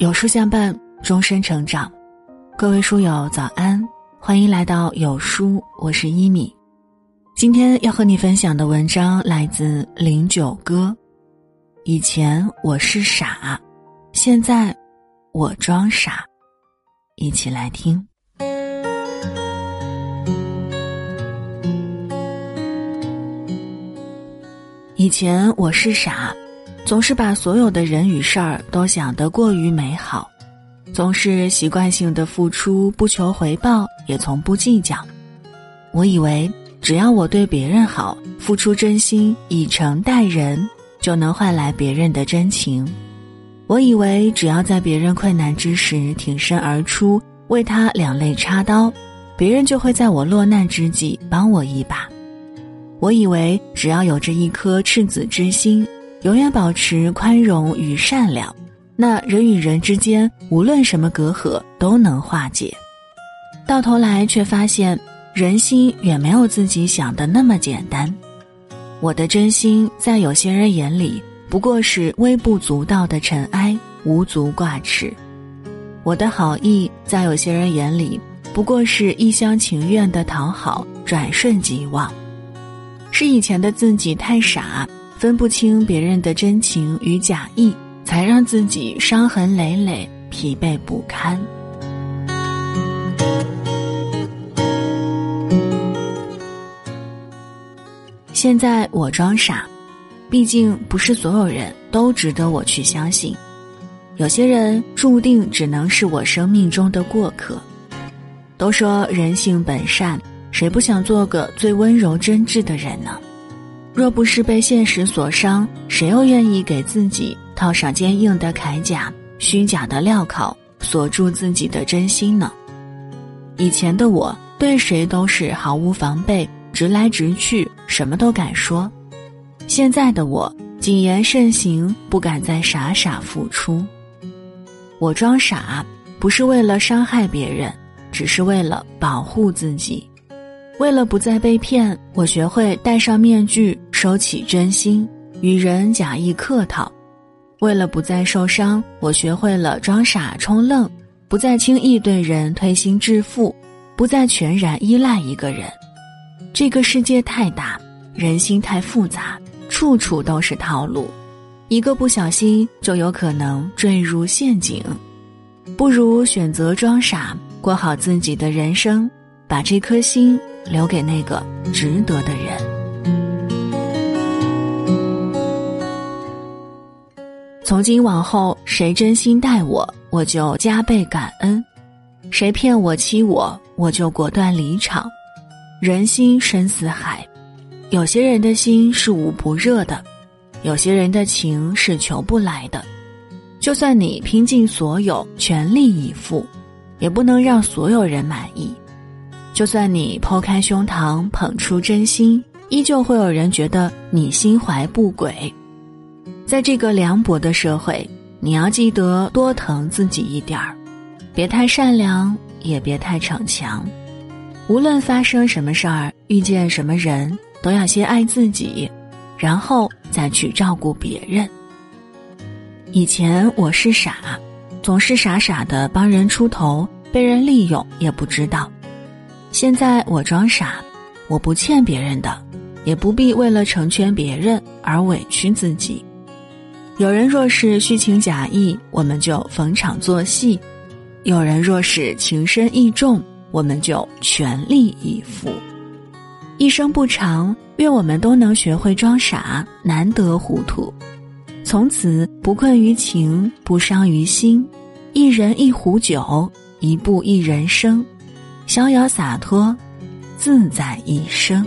有书相伴，终身成长。各位书友早安，欢迎来到有书，我是一米。今天要和你分享的文章来自零九哥。以前我是傻，现在我装傻。一起来听。以前我是傻。总是把所有的人与事儿都想得过于美好，总是习惯性的付出，不求回报，也从不计较。我以为只要我对别人好，付出真心，以诚待人，就能换来别人的真情。我以为只要在别人困难之时挺身而出，为他两肋插刀，别人就会在我落难之际帮我一把。我以为只要有着一颗赤子之心。永远保持宽容与善良，那人与人之间无论什么隔阂都能化解。到头来却发现，人心远没有自己想的那么简单。我的真心在有些人眼里不过是微不足道的尘埃，无足挂齿；我的好意在有些人眼里不过是一厢情愿的讨好，转瞬即忘。是以前的自己太傻。分不清别人的真情与假意，才让自己伤痕累累、疲惫不堪。现在我装傻，毕竟不是所有人都值得我去相信。有些人注定只能是我生命中的过客。都说人性本善，谁不想做个最温柔真挚的人呢？若不是被现实所伤，谁又愿意给自己套上坚硬的铠甲、虚假的镣铐，锁住自己的真心呢？以前的我对谁都是毫无防备，直来直去，什么都敢说；现在的我谨言慎行，不敢再傻傻付出。我装傻，不是为了伤害别人，只是为了保护自己。为了不再被骗，我学会戴上面具，收起真心，与人假意客套；为了不再受伤，我学会了装傻充愣，不再轻易对人推心置腹，不再全然依赖一个人。这个世界太大，人心太复杂，处处都是套路，一个不小心就有可能坠入陷阱。不如选择装傻，过好自己的人生，把这颗心。留给那个值得的人。从今往后，谁真心待我，我就加倍感恩；谁骗我、欺我，我就果断离场。人心深似海，有些人的心是捂不热的，有些人的情是求不来的。就算你拼尽所有，全力以赴，也不能让所有人满意。就算你剖开胸膛捧出真心，依旧会有人觉得你心怀不轨。在这个凉薄的社会，你要记得多疼自己一点儿，别太善良，也别太逞强。无论发生什么事儿，遇见什么人，都要先爱自己，然后再去照顾别人。以前我是傻，总是傻傻的帮人出头，被人利用也不知道。现在我装傻，我不欠别人的，也不必为了成全别人而委屈自己。有人若是虚情假意，我们就逢场作戏；有人若是情深意重，我们就全力以赴。一生不长，愿我们都能学会装傻，难得糊涂，从此不困于情，不伤于心。一人一壶酒，一步一人生。逍遥洒脱，自在一生。